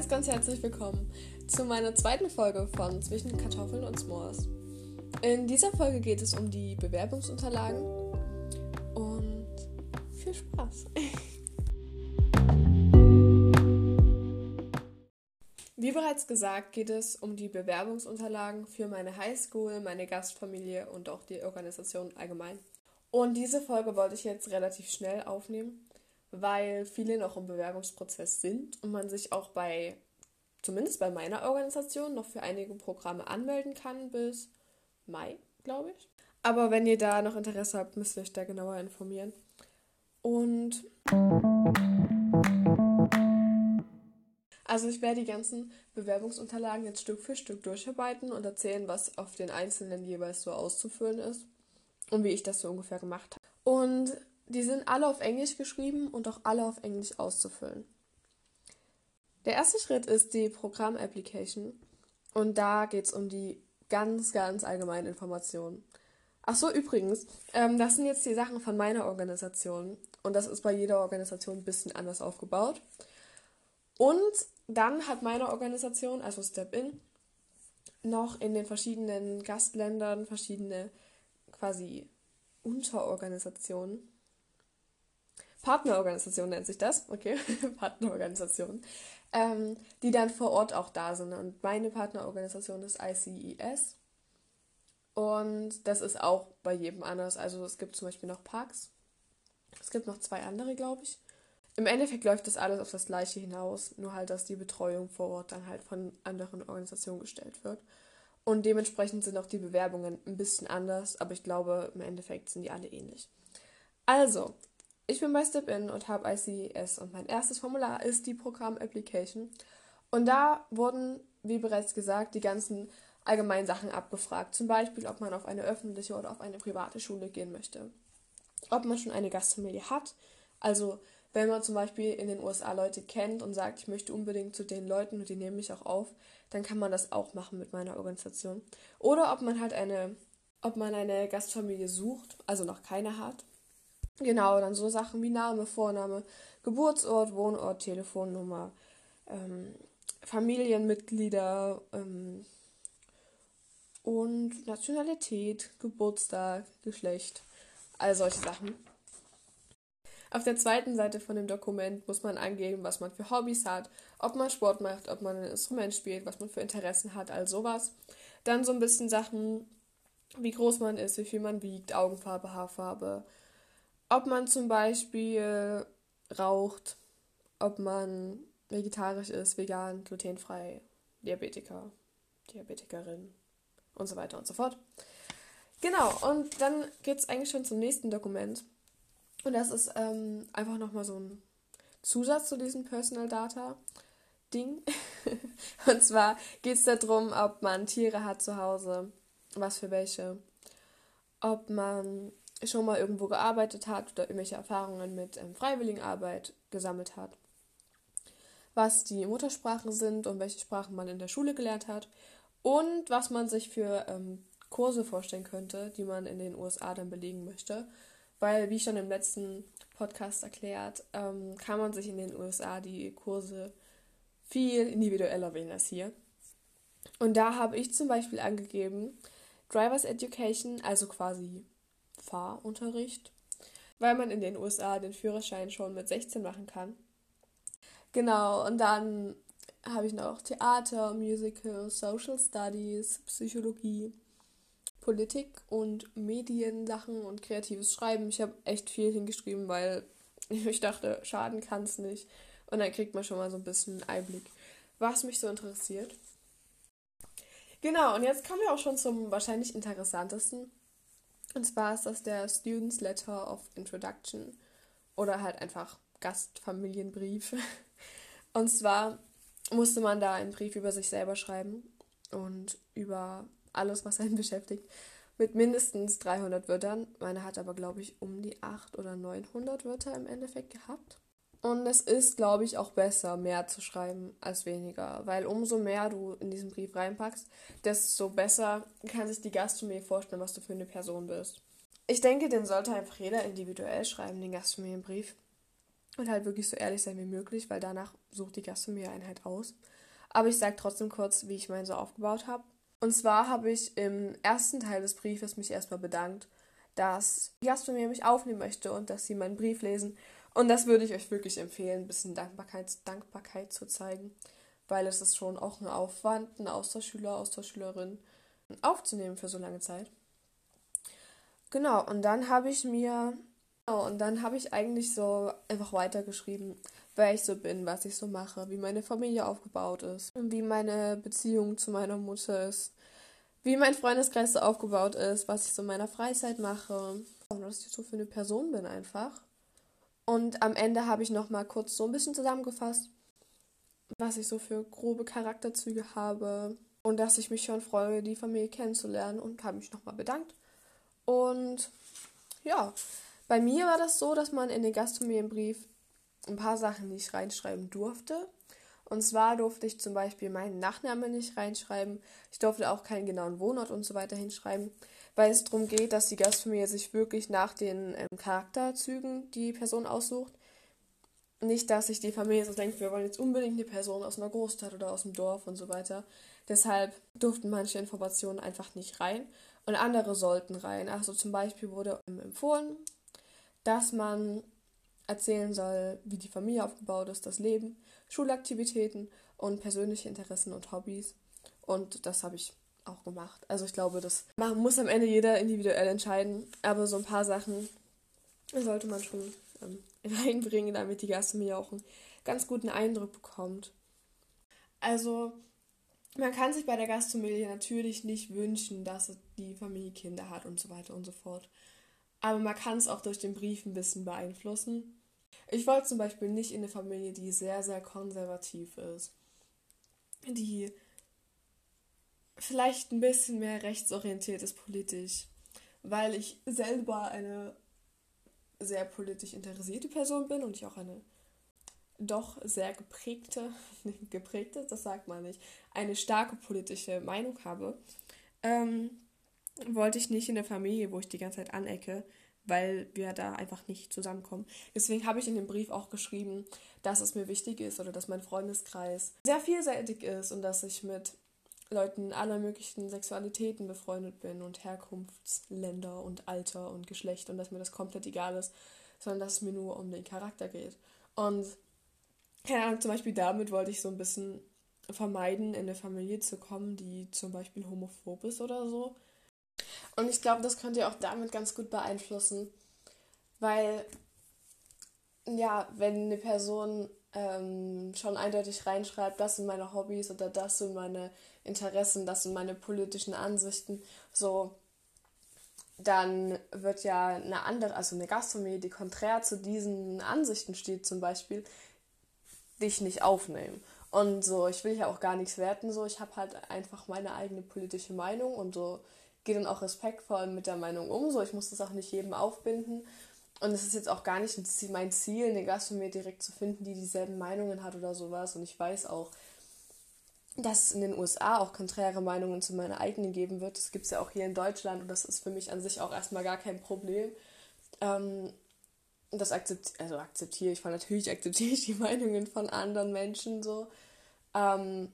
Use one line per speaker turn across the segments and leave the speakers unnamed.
ganz, ganz herzlich willkommen zu meiner zweiten Folge von Zwischen Kartoffeln und S'mores. In dieser Folge geht es um die Bewerbungsunterlagen und viel Spaß. Wie bereits gesagt, geht es um die Bewerbungsunterlagen für meine Highschool, meine Gastfamilie und auch die Organisation allgemein. Und diese Folge wollte ich jetzt relativ schnell aufnehmen, weil viele noch im Bewerbungsprozess sind und man sich auch bei, zumindest bei meiner Organisation, noch für einige Programme anmelden kann bis Mai, glaube ich. Aber wenn ihr da noch Interesse habt, müsst ihr euch da genauer informieren. Und also ich werde die ganzen Bewerbungsunterlagen jetzt Stück für Stück durcharbeiten und erzählen, was auf den einzelnen jeweils so auszufüllen ist und wie ich das so ungefähr gemacht habe. Und die sind alle auf Englisch geschrieben und auch alle auf Englisch auszufüllen. Der erste Schritt ist die Programm-Application und da geht es um die ganz, ganz allgemeinen Informationen. Ach so, übrigens, ähm, das sind jetzt die Sachen von meiner Organisation und das ist bei jeder Organisation ein bisschen anders aufgebaut. Und dann hat meine Organisation, also Step In, noch in den verschiedenen Gastländern verschiedene quasi Unterorganisationen Partnerorganisation nennt sich das, okay, Partnerorganisation, ähm, die dann vor Ort auch da sind. Und meine Partnerorganisation ist ICES. Und das ist auch bei jedem anders. Also es gibt zum Beispiel noch Parks. Es gibt noch zwei andere, glaube ich. Im Endeffekt läuft das alles auf das gleiche hinaus, nur halt, dass die Betreuung vor Ort dann halt von anderen Organisationen gestellt wird. Und dementsprechend sind auch die Bewerbungen ein bisschen anders, aber ich glaube, im Endeffekt sind die alle ähnlich. Also, ich bin bei StepIn und habe ICS und mein erstes Formular ist die Programm-Application. Und da wurden, wie bereits gesagt, die ganzen allgemeinen Sachen abgefragt. Zum Beispiel, ob man auf eine öffentliche oder auf eine private Schule gehen möchte. Ob man schon eine Gastfamilie hat. Also, wenn man zum Beispiel in den USA Leute kennt und sagt, ich möchte unbedingt zu den Leuten und die nehmen mich auch auf, dann kann man das auch machen mit meiner Organisation. Oder ob man halt eine, ob man eine Gastfamilie sucht, also noch keine hat Genau, dann so Sachen wie Name, Vorname, Geburtsort, Wohnort, Telefonnummer, ähm, Familienmitglieder ähm, und Nationalität, Geburtstag, Geschlecht, all solche Sachen. Auf der zweiten Seite von dem Dokument muss man angeben, was man für Hobbys hat, ob man Sport macht, ob man ein Instrument spielt, was man für Interessen hat, all sowas. Dann so ein bisschen Sachen, wie groß man ist, wie viel man wiegt, Augenfarbe, Haarfarbe, ob man zum Beispiel raucht, ob man vegetarisch ist, vegan, glutenfrei, Diabetiker, Diabetikerin und so weiter und so fort. Genau, und dann geht es eigentlich schon zum nächsten Dokument. Und das ist ähm, einfach nochmal so ein Zusatz zu diesem Personal Data Ding. und zwar geht es darum, ob man Tiere hat zu Hause, was für welche, ob man schon mal irgendwo gearbeitet hat oder irgendwelche Erfahrungen mit ähm, Freiwilligenarbeit gesammelt hat, was die Muttersprachen sind und welche Sprachen man in der Schule gelernt hat und was man sich für ähm, Kurse vorstellen könnte, die man in den USA dann belegen möchte. Weil, wie schon im letzten Podcast erklärt, ähm, kann man sich in den USA die Kurse viel individueller wählen als hier. Und da habe ich zum Beispiel angegeben, Drivers Education, also quasi Fahrunterricht, weil man in den USA den Führerschein schon mit 16 machen kann. Genau, und dann habe ich noch Theater, Musical, Social Studies, Psychologie, Politik und Mediensachen und kreatives Schreiben. Ich habe echt viel hingeschrieben, weil ich dachte, schaden kann es nicht. Und dann kriegt man schon mal so ein bisschen Einblick, was mich so interessiert. Genau, und jetzt kommen wir auch schon zum wahrscheinlich interessantesten und zwar ist das der Students Letter of Introduction oder halt einfach Gastfamilienbrief. Und zwar musste man da einen Brief über sich selber schreiben und über alles, was einen beschäftigt, mit mindestens 300 Wörtern. Meine hat aber, glaube ich, um die 800 oder 900 Wörter im Endeffekt gehabt. Und es ist, glaube ich, auch besser, mehr zu schreiben als weniger, weil umso mehr du in diesen Brief reinpackst, desto besser kann sich die Gastfamilie vorstellen, was du für eine Person bist. Ich denke, den sollte einfach jeder individuell schreiben, den Gastfamilienbrief. und halt wirklich so ehrlich sein wie möglich, weil danach sucht die Gastronomie-Einheit aus. Aber ich sage trotzdem kurz, wie ich meinen so aufgebaut habe. Und zwar habe ich im ersten Teil des Briefes mich erstmal bedankt, dass die Gastronomie mich aufnehmen möchte und dass sie meinen Brief lesen. Und das würde ich euch wirklich empfehlen, ein bisschen Dankbarkeit, Dankbarkeit zu zeigen, weil es ist schon auch ein Aufwand, einen Austauschschüler, Austauschschülerin aufzunehmen für so lange Zeit. Genau, und dann habe ich mir Genau, und dann habe ich eigentlich so einfach weitergeschrieben, wer ich so bin, was ich so mache, wie meine Familie aufgebaut ist, wie meine Beziehung zu meiner Mutter ist, wie mein Freundeskreis so aufgebaut ist, was ich so in meiner Freizeit mache und was ich so für eine Person bin einfach. Und am Ende habe ich noch mal kurz so ein bisschen zusammengefasst, was ich so für grobe Charakterzüge habe und dass ich mich schon freue, die Familie kennenzulernen und habe mich noch mal bedankt. Und ja, bei mir war das so, dass man in den Gastfamilienbrief ein paar Sachen nicht reinschreiben durfte. Und zwar durfte ich zum Beispiel meinen Nachnamen nicht reinschreiben. Ich durfte auch keinen genauen Wohnort und so weiter hinschreiben, weil es darum geht, dass die Gastfamilie sich wirklich nach den ähm, Charakterzügen die Person aussucht. Nicht, dass sich die Familie so denkt, wir wollen jetzt unbedingt eine Person aus einer Großstadt oder aus dem Dorf und so weiter. Deshalb durften manche Informationen einfach nicht rein und andere sollten rein. Also zum Beispiel wurde empfohlen, dass man erzählen soll, wie die Familie aufgebaut ist, das Leben, Schulaktivitäten und persönliche Interessen und Hobbys. Und das habe ich auch gemacht. Also ich glaube, das muss am Ende jeder individuell entscheiden. Aber so ein paar Sachen sollte man schon ähm, reinbringen, damit die Gastronomie auch einen ganz guten Eindruck bekommt. Also man kann sich bei der Gastfamilie natürlich nicht wünschen, dass die Familie Kinder hat und so weiter und so fort aber man kann es auch durch den Brief ein bisschen beeinflussen. Ich wollte zum Beispiel nicht in eine Familie, die sehr, sehr konservativ ist, die vielleicht ein bisschen mehr rechtsorientiert ist politisch, weil ich selber eine sehr politisch interessierte Person bin und ich auch eine doch sehr geprägte, geprägte, das sagt man nicht, eine starke politische Meinung habe. Ähm, wollte ich nicht in der Familie, wo ich die ganze Zeit anecke, weil wir da einfach nicht zusammenkommen. Deswegen habe ich in dem Brief auch geschrieben, dass es mir wichtig ist oder dass mein Freundeskreis sehr vielseitig ist und dass ich mit Leuten aller möglichen Sexualitäten befreundet bin und Herkunftsländer und Alter und Geschlecht und dass mir das komplett egal ist, sondern dass es mir nur um den Charakter geht. Und keine Ahnung, zum Beispiel damit wollte ich so ein bisschen vermeiden, in eine Familie zu kommen, die zum Beispiel homophob ist oder so. Und ich glaube, das könnt ihr auch damit ganz gut beeinflussen, weil, ja, wenn eine Person ähm, schon eindeutig reinschreibt, das sind meine Hobbys oder das sind meine Interessen, das sind meine politischen Ansichten, so, dann wird ja eine andere, also eine Gastronomie, die konträr zu diesen Ansichten steht zum Beispiel, dich nicht aufnehmen. Und so, ich will ja auch gar nichts werten, so, ich habe halt einfach meine eigene politische Meinung und so, gehe dann auch respektvoll mit der Meinung um. So, ich muss das auch nicht jedem aufbinden. Und es ist jetzt auch gar nicht mein Ziel, eine Gastronomie direkt zu finden, die dieselben Meinungen hat oder sowas. Und ich weiß auch, dass es in den USA auch konträre Meinungen zu meiner eigenen geben wird. Das gibt es ja auch hier in Deutschland und das ist für mich an sich auch erstmal gar kein Problem. Ähm, das akzept also akzeptiere ich, weil natürlich akzeptiere ich die Meinungen von anderen Menschen so. Ähm,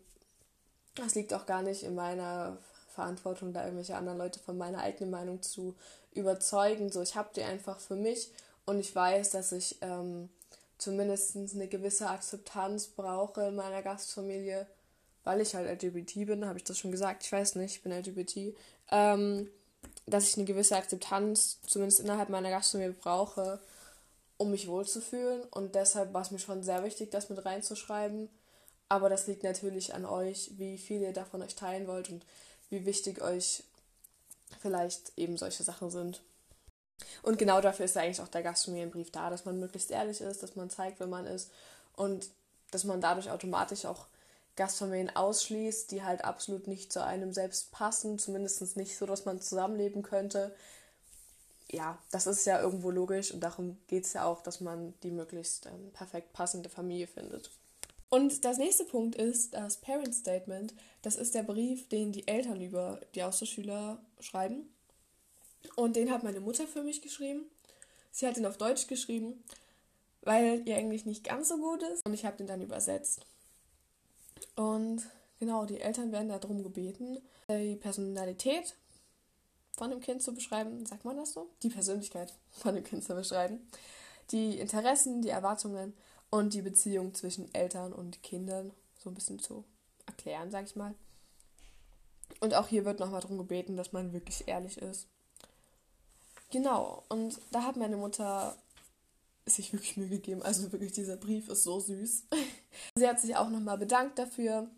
das liegt auch gar nicht in meiner Verantwortung, da irgendwelche anderen Leute von meiner eigenen Meinung zu überzeugen. So, ich habe die einfach für mich und ich weiß, dass ich ähm, zumindest eine gewisse Akzeptanz brauche in meiner Gastfamilie, weil ich halt LGBT bin, habe ich das schon gesagt, ich weiß nicht, ich bin LGBT, ähm, dass ich eine gewisse Akzeptanz zumindest innerhalb meiner Gastfamilie brauche, um mich wohlzufühlen und deshalb war es mir schon sehr wichtig, das mit reinzuschreiben. Aber das liegt natürlich an euch, wie viel ihr davon euch teilen wollt und wie wichtig euch vielleicht eben solche Sachen sind. Und genau dafür ist ja eigentlich auch der Gastfamilienbrief da, dass man möglichst ehrlich ist, dass man zeigt, wer man ist und dass man dadurch automatisch auch Gastfamilien ausschließt, die halt absolut nicht zu einem selbst passen, zumindest nicht so, dass man zusammenleben könnte. Ja, das ist ja irgendwo logisch und darum geht es ja auch, dass man die möglichst ähm, perfekt passende Familie findet. Und das nächste Punkt ist das Parent Statement. Das ist der Brief, den die Eltern über die Austauschschüler schreiben. Und den hat meine Mutter für mich geschrieben. Sie hat ihn auf Deutsch geschrieben, weil ihr Englisch nicht ganz so gut ist. Und ich habe den dann übersetzt. Und genau, die Eltern werden darum gebeten, die Personalität von dem Kind zu beschreiben. Sagt man das so? Die Persönlichkeit von dem Kind zu beschreiben. Die Interessen, die Erwartungen und die Beziehung zwischen Eltern und Kindern so ein bisschen zu erklären, sag ich mal. Und auch hier wird nochmal darum gebeten, dass man wirklich ehrlich ist. Genau, und da hat meine Mutter sich wirklich Mühe gegeben. Also wirklich, dieser Brief ist so süß. Sie hat sich auch nochmal bedankt dafür,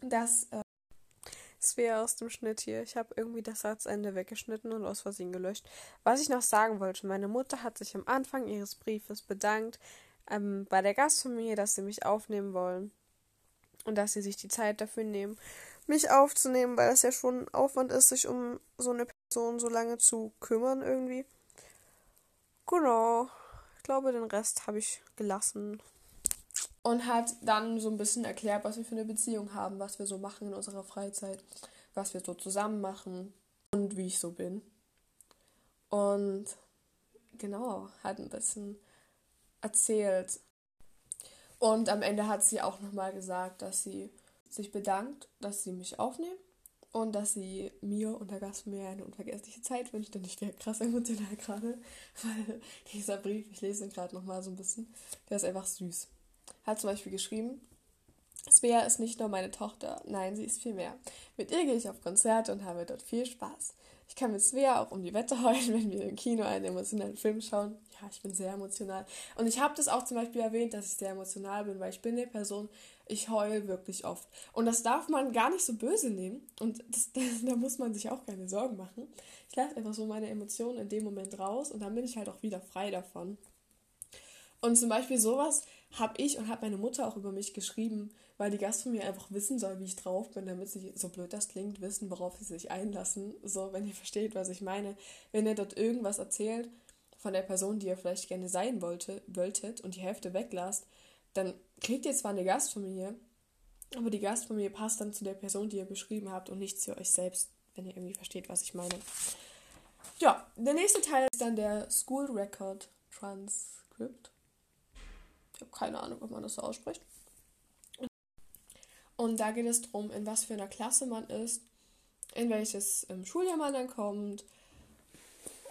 dass. Äh es wäre aus dem Schnitt hier. Ich habe irgendwie das Satzende weggeschnitten und aus Versehen gelöscht. Was ich noch sagen wollte, meine Mutter hat sich am Anfang ihres Briefes bedankt ähm, bei der Gastfamilie, dass sie mich aufnehmen wollen und dass sie sich die Zeit dafür nehmen, mich aufzunehmen, weil es ja schon Aufwand ist, sich um so eine Person so lange zu kümmern irgendwie. Genau. Ich glaube, den Rest habe ich gelassen. Und hat dann so ein bisschen erklärt, was wir für eine Beziehung haben, was wir so machen in unserer Freizeit, was wir so zusammen machen und wie ich so bin. Und genau, hat ein bisschen erzählt. Und am Ende hat sie auch nochmal gesagt, dass sie sich bedankt, dass sie mich aufnehmen und dass sie mir und der Gastfamilie eine unvergessliche Zeit wünscht. Und ich wäre krass emotional gerade, weil dieser Brief, ich lese ihn gerade nochmal so ein bisschen, der ist einfach süß. Hat zum Beispiel geschrieben, Svea ist nicht nur meine Tochter, nein, sie ist viel mehr. Mit ihr gehe ich auf Konzerte und habe dort viel Spaß. Ich kann mit Svea auch um die Wette heulen, wenn wir im Kino einen emotionalen Film schauen. Ja, ich bin sehr emotional. Und ich habe das auch zum Beispiel erwähnt, dass ich sehr emotional bin, weil ich bin eine Person, ich heule wirklich oft. Und das darf man gar nicht so böse nehmen. Und das, da muss man sich auch keine Sorgen machen. Ich lasse einfach so meine Emotionen in dem Moment raus und dann bin ich halt auch wieder frei davon. Und zum Beispiel sowas habe ich und hat meine Mutter auch über mich geschrieben, weil die Gast von mir einfach wissen soll, wie ich drauf bin, damit sie, so blöd das klingt, wissen, worauf sie sich einlassen. So, wenn ihr versteht, was ich meine. Wenn ihr dort irgendwas erzählt von der Person, die ihr vielleicht gerne sein wollte, wolltet und die Hälfte weglasst, dann kriegt ihr zwar eine Gastfamilie, aber die Gastfamilie passt dann zu der Person, die ihr beschrieben habt und nicht zu euch selbst, wenn ihr irgendwie versteht, was ich meine. Ja, der nächste Teil ist dann der School Record Transcript. Ich habe keine Ahnung, ob man das so ausspricht. Und da geht es darum, in was für einer Klasse man ist, in welches ähm, Schuljahr man dann kommt.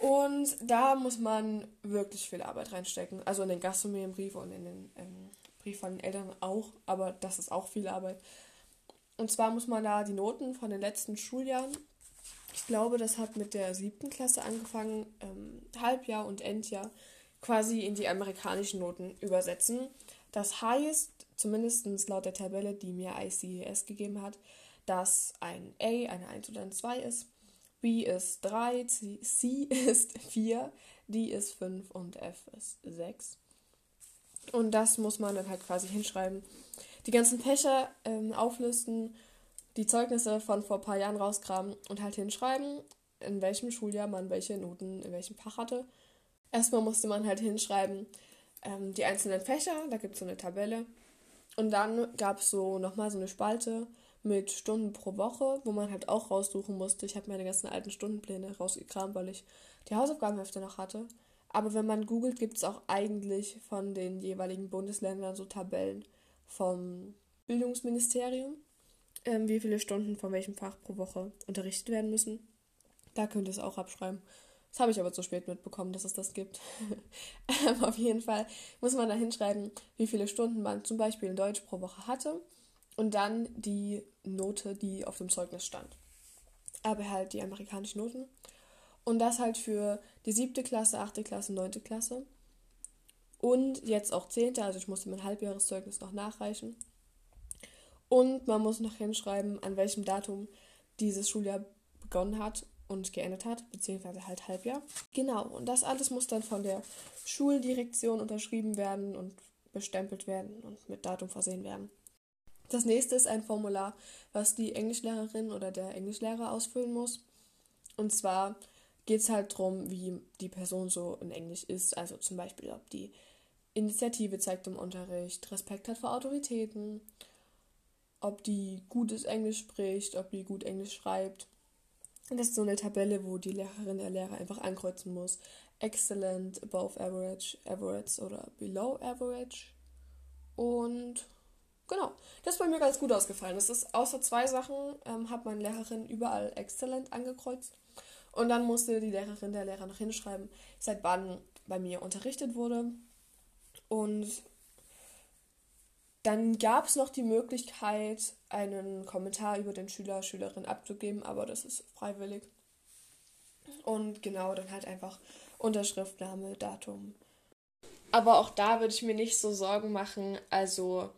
Und da muss man wirklich viel Arbeit reinstecken. Also in den Gastfamilienbrief und in den ähm, Brief von den Eltern auch, aber das ist auch viel Arbeit. Und zwar muss man da die Noten von den letzten Schuljahren, ich glaube, das hat mit der siebten Klasse angefangen, ähm, Halbjahr und Endjahr, quasi in die amerikanischen Noten übersetzen. Das heißt, zumindest laut der Tabelle, die mir ICES gegeben hat, dass ein A eine 1 oder ein 2 ist, B ist 3, C ist 4, D ist 5 und F ist 6. Und das muss man dann halt quasi hinschreiben. Die ganzen Fächer ähm, auflisten, die Zeugnisse von vor ein paar Jahren rauskramen und halt hinschreiben, in welchem Schuljahr man welche Noten in welchem Fach hatte. Erstmal musste man halt hinschreiben, ähm, die einzelnen Fächer, da gibt es so eine Tabelle. Und dann gab es so nochmal so eine Spalte mit Stunden pro Woche, wo man halt auch raussuchen musste. Ich habe meine ganzen alten Stundenpläne rausgekramt, weil ich die Hausaufgabenhefte noch hatte. Aber wenn man googelt, gibt es auch eigentlich von den jeweiligen Bundesländern so Tabellen vom Bildungsministerium, ähm, wie viele Stunden von welchem Fach pro Woche unterrichtet werden müssen. Da könnt ihr es auch abschreiben. Das habe ich aber zu spät mitbekommen, dass es das gibt. Ähm, auf jeden Fall muss man da hinschreiben, wie viele Stunden man zum Beispiel in Deutsch pro Woche hatte und dann die Note, die auf dem Zeugnis stand. Aber halt die amerikanischen Noten. Und das halt für die siebte Klasse, achte Klasse, neunte Klasse. Und jetzt auch zehnte, also ich musste mein Halbjahreszeugnis noch nachreichen. Und man muss noch hinschreiben, an welchem Datum dieses Schuljahr begonnen hat und geendet hat, beziehungsweise halt Halbjahr. Genau, und das alles muss dann von der Schuldirektion unterschrieben werden und bestempelt werden und mit Datum versehen werden. Das nächste ist ein Formular, was die Englischlehrerin oder der Englischlehrer ausfüllen muss. Und zwar geht es halt darum, wie die Person so in Englisch ist. Also zum Beispiel, ob die Initiative zeigt im Unterricht, Respekt hat vor Autoritäten, ob die gutes Englisch spricht, ob die gut Englisch schreibt. Das ist so eine Tabelle, wo die Lehrerin, der Lehrer einfach ankreuzen muss, excellent, above average, average oder below average. Und genau, das ist bei mir ganz gut ausgefallen. Das ist außer zwei Sachen, ähm, hat meine Lehrerin überall excellent angekreuzt. Und dann musste die Lehrerin, der Lehrer noch hinschreiben, seit wann bei mir unterrichtet wurde. Und dann gab es noch die Möglichkeit, einen Kommentar über den Schüler, Schülerin abzugeben, aber das ist freiwillig. Und genau, dann halt einfach Unterschrift, Name, Datum. Aber auch da würde ich mir nicht so Sorgen machen. Also,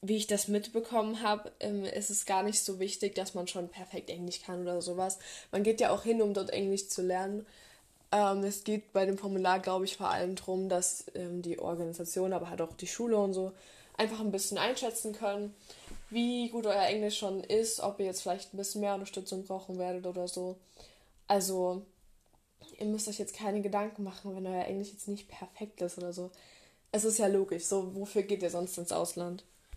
wie ich das mitbekommen habe, ähm, ist es gar nicht so wichtig, dass man schon perfekt Englisch kann oder sowas. Man geht ja auch hin, um dort Englisch zu lernen. Ähm, es geht bei dem Formular, glaube ich, vor allem darum, dass ähm, die Organisation, aber halt auch die Schule und so einfach ein bisschen einschätzen können, wie gut euer Englisch schon ist, ob ihr jetzt vielleicht ein bisschen mehr Unterstützung brauchen werdet oder so. Also, ihr müsst euch jetzt keine Gedanken machen, wenn euer Englisch jetzt nicht perfekt ist oder so. Es ist ja logisch, so wofür geht ihr sonst ins Ausland?